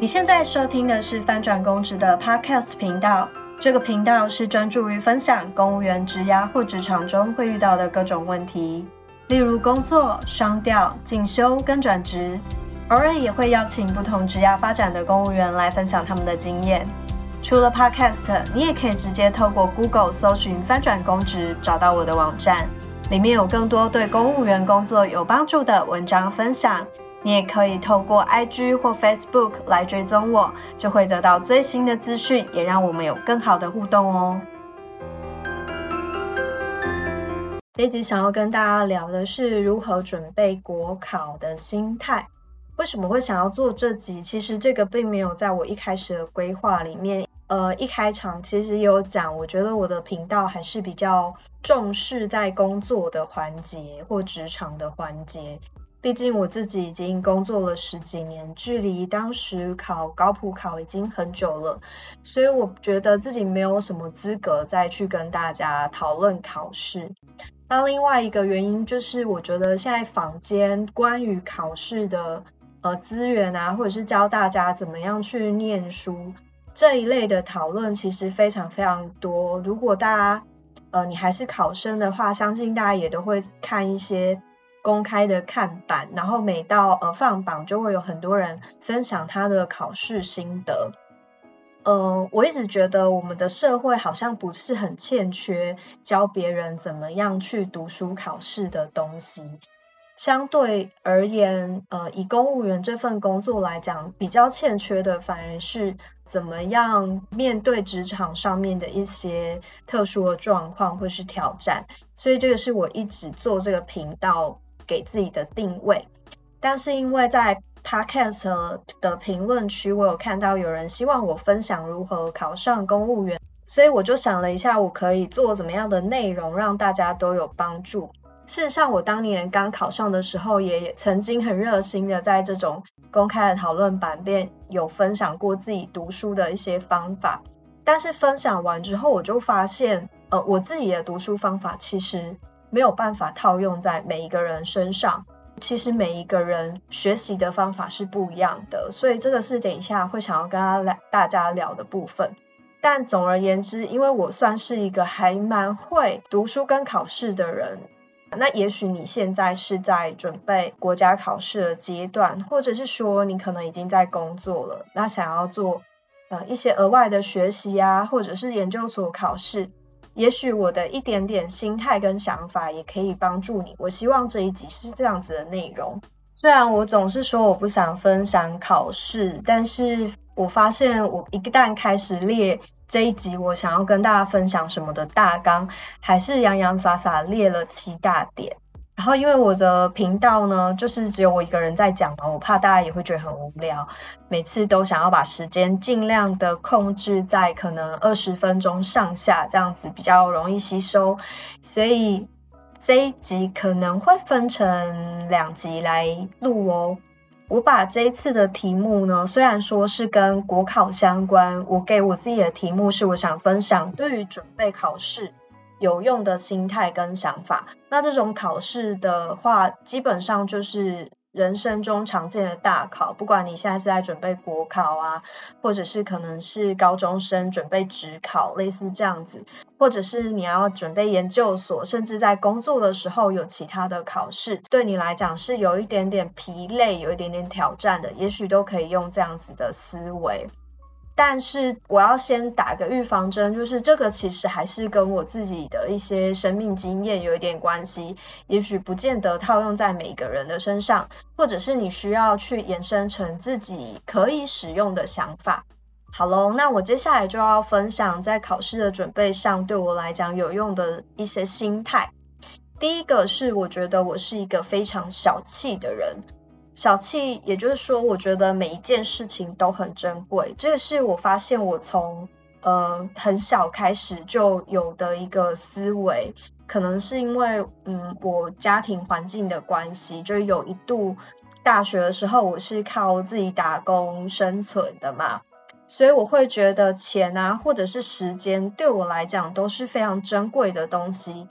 你现在收听的是翻转公职的 Podcast 频道。这个频道是专注于分享公务员职涯或职场中会遇到的各种问题，例如工作、双调、进修跟转职。偶尔也会邀请不同职涯发展的公务员来分享他们的经验。除了 Podcast，你也可以直接透过 Google 搜寻“翻转公职”找到我的网站，里面有更多对公务员工作有帮助的文章分享。你也可以透过 IG 或 Facebook 来追踪我，就会得到最新的资讯，也让我们有更好的互动哦。这集想要跟大家聊的是如何准备国考的心态。为什么会想要做这集？其实这个并没有在我一开始的规划里面。呃，一开场其实有讲，我觉得我的频道还是比较重视在工作的环节或职场的环节。毕竟我自己已经工作了十几年，距离当时考高普考已经很久了，所以我觉得自己没有什么资格再去跟大家讨论考试。那另外一个原因就是，我觉得现在坊间关于考试的呃资源啊，或者是教大家怎么样去念书这一类的讨论，其实非常非常多。如果大家呃你还是考生的话，相信大家也都会看一些。公开的看板，然后每到呃放榜，就会有很多人分享他的考试心得。呃，我一直觉得我们的社会好像不是很欠缺教别人怎么样去读书考试的东西。相对而言，呃，以公务员这份工作来讲，比较欠缺的反而是怎么样面对职场上面的一些特殊的状况或是挑战。所以这个是我一直做这个频道。给自己的定位，但是因为在 podcast 的评论区，我有看到有人希望我分享如何考上公务员，所以我就想了一下，我可以做怎么样的内容让大家都有帮助。事实上，我当年刚考上的时候，也曾经很热心的在这种公开的讨论版面有分享过自己读书的一些方法，但是分享完之后，我就发现，呃，我自己的读书方法其实。没有办法套用在每一个人身上，其实每一个人学习的方法是不一样的，所以这个是等一下会想要跟大家大家聊的部分。但总而言之，因为我算是一个还蛮会读书跟考试的人，那也许你现在是在准备国家考试的阶段，或者是说你可能已经在工作了，那想要做呃一些额外的学习啊，或者是研究所考试。也许我的一点点心态跟想法也可以帮助你。我希望这一集是这样子的内容。虽然我总是说我不想分享考试，但是我发现我一旦开始列这一集我想要跟大家分享什么的大纲，还是洋洋洒洒列了七大点。然后因为我的频道呢，就是只有我一个人在讲嘛，我怕大家也会觉得很无聊，每次都想要把时间尽量的控制在可能二十分钟上下这样子比较容易吸收，所以这一集可能会分成两集来录哦。我把这一次的题目呢，虽然说是跟国考相关，我给我自己的题目是我想分享对于准备考试。有用的心态跟想法，那这种考试的话，基本上就是人生中常见的大考。不管你现在是在准备国考啊，或者是可能是高中生准备职考，类似这样子，或者是你要准备研究所，甚至在工作的时候有其他的考试，对你来讲是有一点点疲累，有一点点挑战的，也许都可以用这样子的思维。但是我要先打个预防针，就是这个其实还是跟我自己的一些生命经验有一点关系，也许不见得套用在每个人的身上，或者是你需要去延伸成自己可以使用的想法。好喽，那我接下来就要分享在考试的准备上对我来讲有用的一些心态。第一个是我觉得我是一个非常小气的人。小气，也就是说，我觉得每一件事情都很珍贵。这个是我发现我从呃很小开始就有的一个思维，可能是因为嗯我家庭环境的关系，就是有一度大学的时候我是靠自己打工生存的嘛，所以我会觉得钱啊或者是时间对我来讲都是非常珍贵的东西。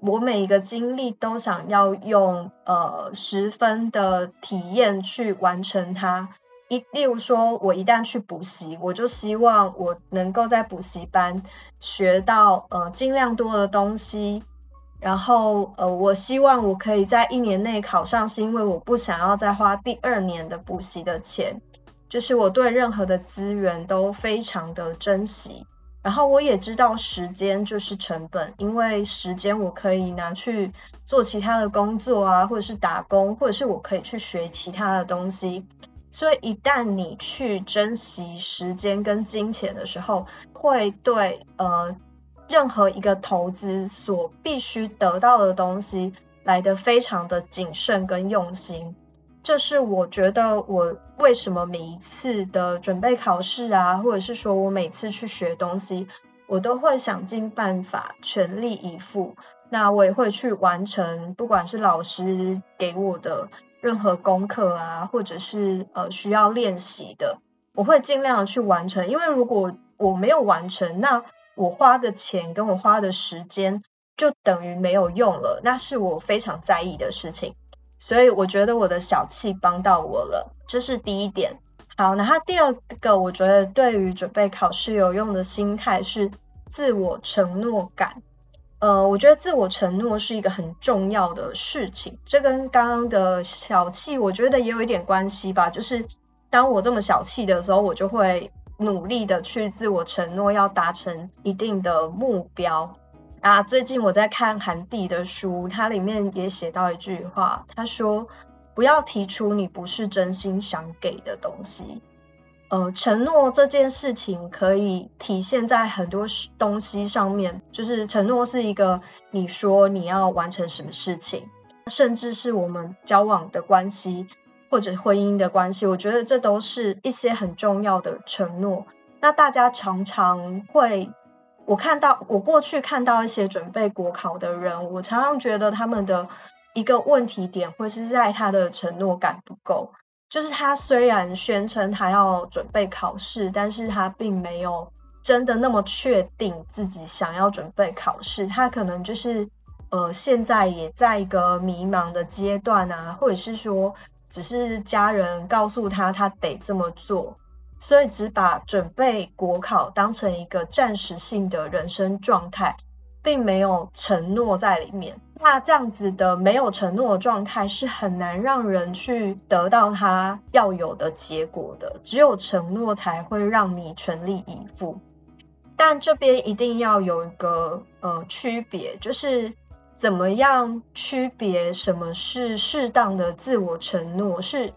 我每一个经历都想要用呃十分的体验去完成它，一例如说，我一旦去补习，我就希望我能够在补习班学到呃尽量多的东西，然后呃我希望我可以在一年内考上，是因为我不想要再花第二年的补习的钱，就是我对任何的资源都非常的珍惜，然后我也知道时间就是成本，因为时间我可以拿去做其他的工作啊，或者是打工，或者是我可以去学其他的东西。所以，一旦你去珍惜时间跟金钱的时候，会对呃任何一个投资所必须得到的东西来的非常的谨慎跟用心。这是我觉得我为什么每一次的准备考试啊，或者是说我每次去学东西，我都会想尽办法全力以赴。那我也会去完成，不管是老师给我的。任何功课啊，或者是呃需要练习的，我会尽量去完成。因为如果我没有完成，那我花的钱跟我花的时间就等于没有用了，那是我非常在意的事情。所以我觉得我的小气帮到我了，这是第一点。好，那他第二个我觉得对于准备考试有用的心态是自我承诺感。呃，我觉得自我承诺是一个很重要的事情，这跟刚刚的小气，我觉得也有一点关系吧。就是当我这么小气的时候，我就会努力的去自我承诺，要达成一定的目标。啊，最近我在看韩帝的书，它里面也写到一句话，他说：“不要提出你不是真心想给的东西。”呃，承诺这件事情可以体现在很多东西上面，就是承诺是一个你说你要完成什么事情，甚至是我们交往的关系或者婚姻的关系，我觉得这都是一些很重要的承诺。那大家常常会，我看到我过去看到一些准备国考的人，我常常觉得他们的一个问题点会是在他的承诺感不够。就是他虽然宣称他要准备考试，但是他并没有真的那么确定自己想要准备考试。他可能就是呃现在也在一个迷茫的阶段啊，或者是说只是家人告诉他他得这么做，所以只把准备国考当成一个暂时性的人生状态。并没有承诺在里面，那这样子的没有承诺的状态是很难让人去得到他要有的结果的。只有承诺才会让你全力以赴。但这边一定要有一个呃区别，就是怎么样区别什么是适当的自我承诺，是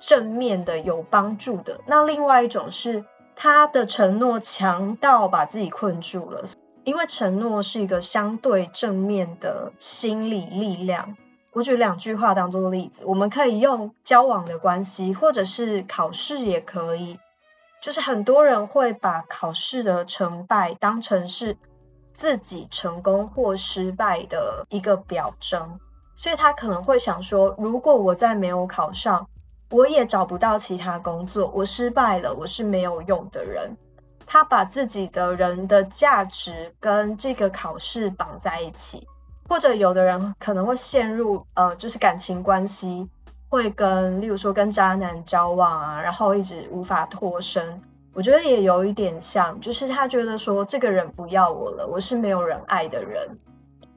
正面的有帮助的。那另外一种是他的承诺强到把自己困住了。因为承诺是一个相对正面的心理力量。我举两句话当做例子，我们可以用交往的关系，或者是考试也可以。就是很多人会把考试的成败当成是自己成功或失败的一个表征，所以他可能会想说，如果我在没有考上，我也找不到其他工作，我失败了，我是没有用的人。他把自己的人的价值跟这个考试绑在一起，或者有的人可能会陷入呃，就是感情关系，会跟例如说跟渣男交往啊，然后一直无法脱身。我觉得也有一点像，就是他觉得说这个人不要我了，我是没有人爱的人。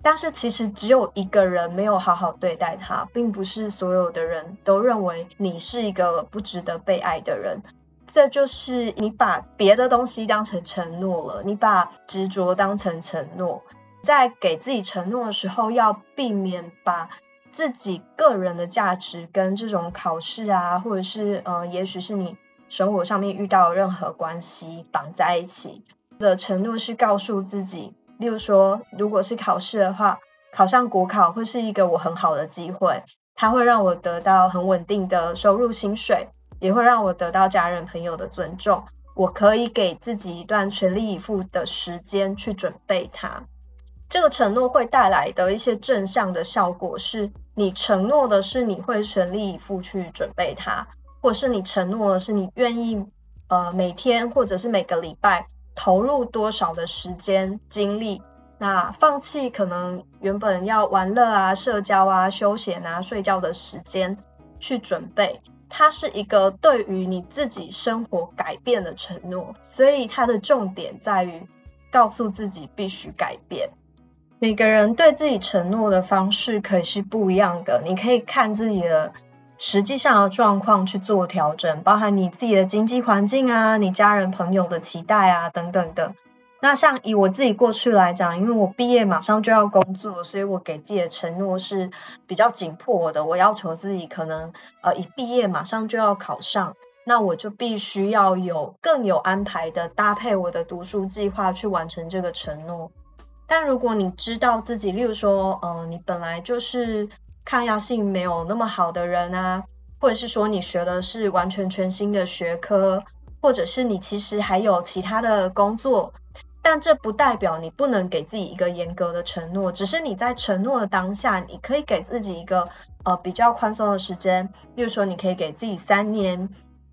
但是其实只有一个人没有好好对待他，并不是所有的人都认为你是一个不值得被爱的人。这就是你把别的东西当成承诺了，你把执着当成承诺，在给自己承诺的时候，要避免把自己个人的价值跟这种考试啊，或者是呃，也许是你生活上面遇到任何关系绑在一起。的承诺是告诉自己，例如说，如果是考试的话，考上国考会是一个我很好的机会，它会让我得到很稳定的收入薪水。也会让我得到家人朋友的尊重，我可以给自己一段全力以赴的时间去准备它。这个承诺会带来的一些正向的效果，是你承诺的是你会全力以赴去准备它，或是你承诺的是你愿意呃每天或者是每个礼拜投入多少的时间精力，那放弃可能原本要玩乐啊、社交啊、休闲啊、睡觉的时间去准备。它是一个对于你自己生活改变的承诺，所以它的重点在于告诉自己必须改变。每个人对自己承诺的方式可以是不一样的，你可以看自己的实际上的状况去做调整，包含你自己的经济环境啊，你家人朋友的期待啊等等的。那像以我自己过去来讲，因为我毕业马上就要工作，所以我给自己的承诺是比较紧迫的。我要求自己可能呃一毕业马上就要考上，那我就必须要有更有安排的搭配我的读书计划去完成这个承诺。但如果你知道自己，例如说，嗯，你本来就是抗压性没有那么好的人啊，或者是说你学的是完全全新的学科，或者是你其实还有其他的工作。但这不代表你不能给自己一个严格的承诺，只是你在承诺的当下，你可以给自己一个呃比较宽松的时间，例如说你可以给自己三年，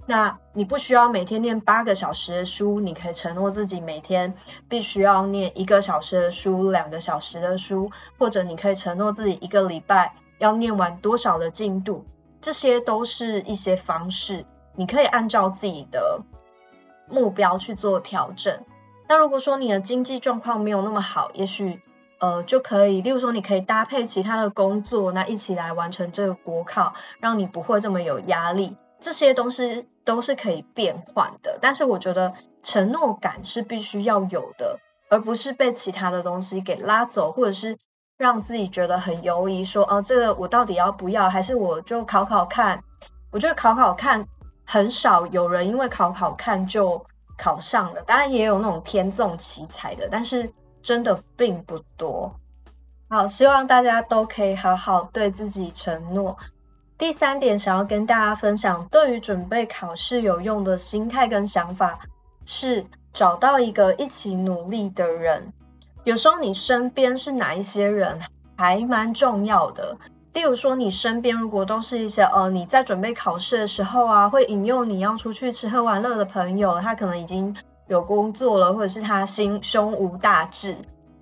那你不需要每天念八个小时的书，你可以承诺自己每天必须要念一个小时的书、两个小时的书，或者你可以承诺自己一个礼拜要念完多少的进度，这些都是一些方式，你可以按照自己的目标去做调整。那如果说你的经济状况没有那么好，也许呃就可以，例如说你可以搭配其他的工作，那一起来完成这个国考，让你不会这么有压力。这些东西都是可以变换的，但是我觉得承诺感是必须要有的，而不是被其他的东西给拉走，或者是让自己觉得很犹疑，说哦这个我到底要不要，还是我就考考看？我觉得考考看很少有人因为考考看就。考上了，当然也有那种天纵奇才的，但是真的并不多。好，希望大家都可以好好对自己承诺。第三点，想要跟大家分享，对于准备考试有用的心态跟想法，是找到一个一起努力的人。有时候你身边是哪一些人，还蛮重要的。例如说，你身边如果都是一些呃，你在准备考试的时候啊，会引诱你要出去吃喝玩乐的朋友，他可能已经有工作了，或者是他心胸无大志，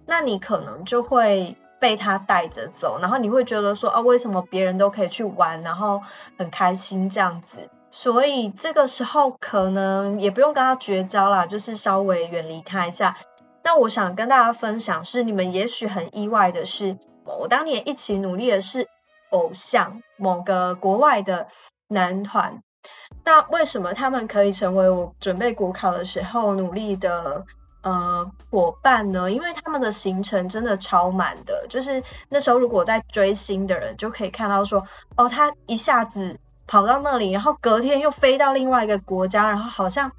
那你可能就会被他带着走，然后你会觉得说，啊，为什么别人都可以去玩，然后很开心这样子，所以这个时候可能也不用跟他绝交啦，就是稍微远离他一下。那我想跟大家分享是，你们也许很意外的是，我当年一起努力的是。偶像某个国外的男团，那为什么他们可以成为我准备国考的时候努力的呃伙伴呢？因为他们的行程真的超满的，就是那时候如果在追星的人就可以看到说，哦，他一下子跑到那里，然后隔天又飞到另外一个国家，然后好像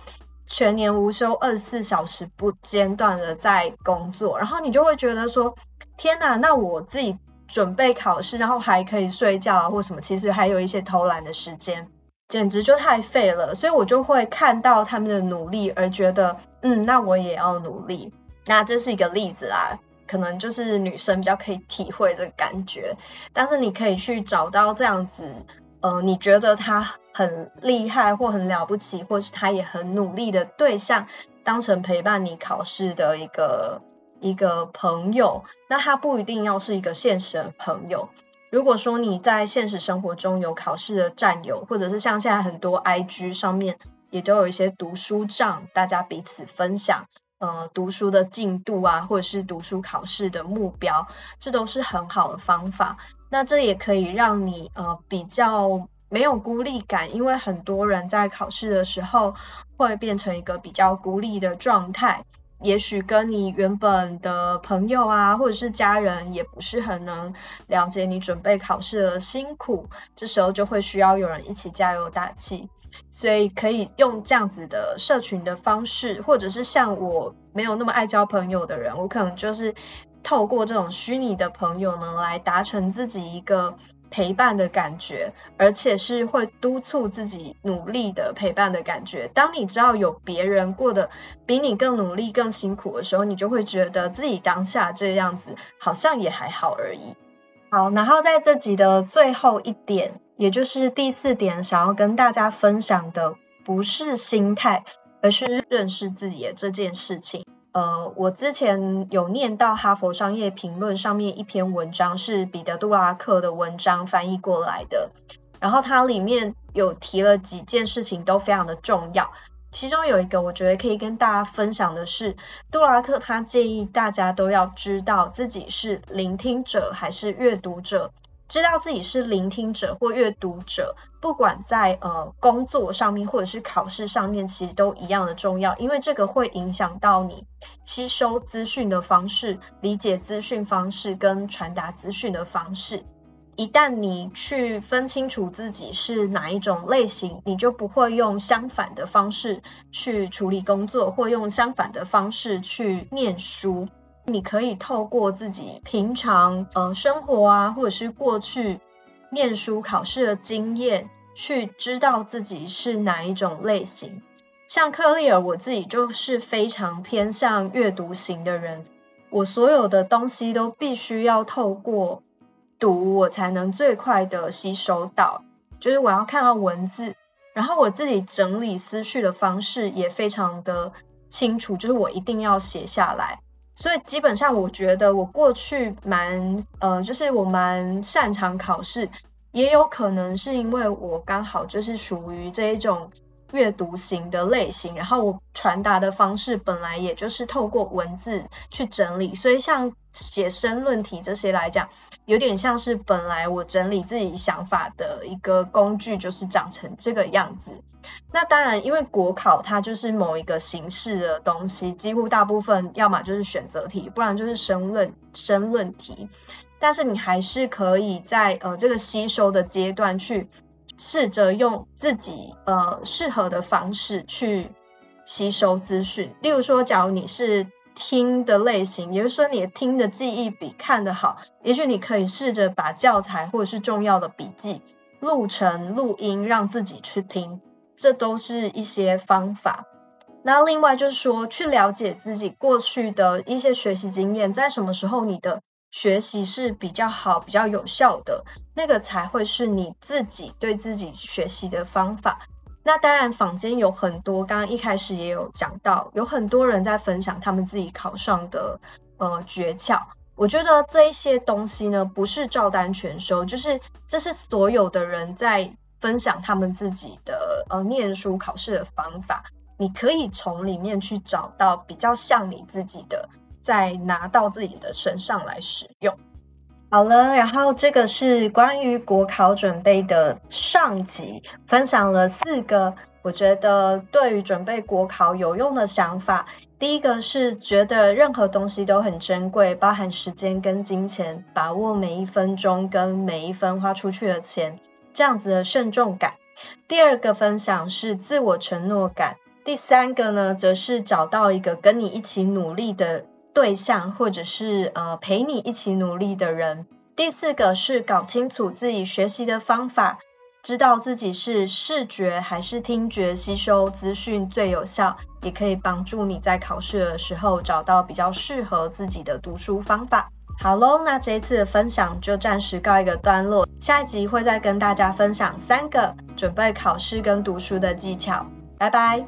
全年无休，二十四小时不间断的在工作，然后你就会觉得说，天哪，那我自己。准备考试，然后还可以睡觉啊，或什么，其实还有一些偷懒的时间，简直就太废了。所以我就会看到他们的努力，而觉得，嗯，那我也要努力。那这是一个例子啦，可能就是女生比较可以体会这个感觉。但是你可以去找到这样子，呃，你觉得他很厉害或很了不起，或是他也很努力的对象，当成陪伴你考试的一个。一个朋友，那他不一定要是一个现实的朋友。如果说你在现实生活中有考试的战友，或者是像现在很多 IG 上面也都有一些读书账，大家彼此分享，呃，读书的进度啊，或者是读书考试的目标，这都是很好的方法。那这也可以让你呃比较没有孤立感，因为很多人在考试的时候会变成一个比较孤立的状态。也许跟你原本的朋友啊，或者是家人，也不是很能了解你准备考试的辛苦，这时候就会需要有人一起加油打气。所以可以用这样子的社群的方式，或者是像我没有那么爱交朋友的人，我可能就是透过这种虚拟的朋友呢，来达成自己一个。陪伴的感觉，而且是会督促自己努力的陪伴的感觉。当你知道有别人过得比你更努力、更辛苦的时候，你就会觉得自己当下这样子好像也还好而已。好，然后在这集的最后一点，也就是第四点，想要跟大家分享的不是心态，而是认识自己的这件事情。呃，我之前有念到《哈佛商业评论》上面一篇文章，是彼得·杜拉克的文章翻译过来的。然后它里面有提了几件事情都非常的重要。其中有一个我觉得可以跟大家分享的是，杜拉克他建议大家都要知道自己是聆听者还是阅读者。知道自己是聆听者或阅读者，不管在呃工作上面或者是考试上面，其实都一样的重要，因为这个会影响到你吸收资讯的方式、理解资讯方式跟传达资讯的方式。一旦你去分清楚自己是哪一种类型，你就不会用相反的方式去处理工作，或用相反的方式去念书。你可以透过自己平常呃生活啊，或者是过去念书考试的经验，去知道自己是哪一种类型。像克利尔，我自己就是非常偏向阅读型的人，我所有的东西都必须要透过。读我才能最快的吸收到，就是我要看到文字，然后我自己整理思绪的方式也非常的清楚，就是我一定要写下来。所以基本上我觉得我过去蛮呃，就是我蛮擅长考试，也有可能是因为我刚好就是属于这一种。阅读型的类型，然后我传达的方式本来也就是透过文字去整理，所以像写申论题这些来讲，有点像是本来我整理自己想法的一个工具，就是长成这个样子。那当然，因为国考它就是某一个形式的东西，几乎大部分要么就是选择题，不然就是申论申论题，但是你还是可以在呃这个吸收的阶段去。试着用自己呃适合的方式去吸收资讯，例如说，假如你是听的类型，也就是说你听的记忆比看的好，也许你可以试着把教材或者是重要的笔记录成录音，让自己去听，这都是一些方法。那另外就是说，去了解自己过去的一些学习经验，在什么时候你的。学习是比较好、比较有效的，那个才会是你自己对自己学习的方法。那当然，坊间有很多，刚刚一开始也有讲到，有很多人在分享他们自己考上的呃诀窍。我觉得这一些东西呢，不是照单全收，就是这是所有的人在分享他们自己的呃念书考试的方法，你可以从里面去找到比较像你自己的。再拿到自己的身上来使用。好了，然后这个是关于国考准备的上集，分享了四个我觉得对于准备国考有用的想法。第一个是觉得任何东西都很珍贵，包含时间跟金钱，把握每一分钟跟每一分花出去的钱，这样子的慎重感。第二个分享是自我承诺感。第三个呢，则是找到一个跟你一起努力的。对象，或者是呃陪你一起努力的人。第四个是搞清楚自己学习的方法，知道自己是视觉还是听觉吸收资讯最有效，也可以帮助你在考试的时候找到比较适合自己的读书方法。好喽，那这一次的分享就暂时告一个段落，下一集会再跟大家分享三个准备考试跟读书的技巧。拜拜。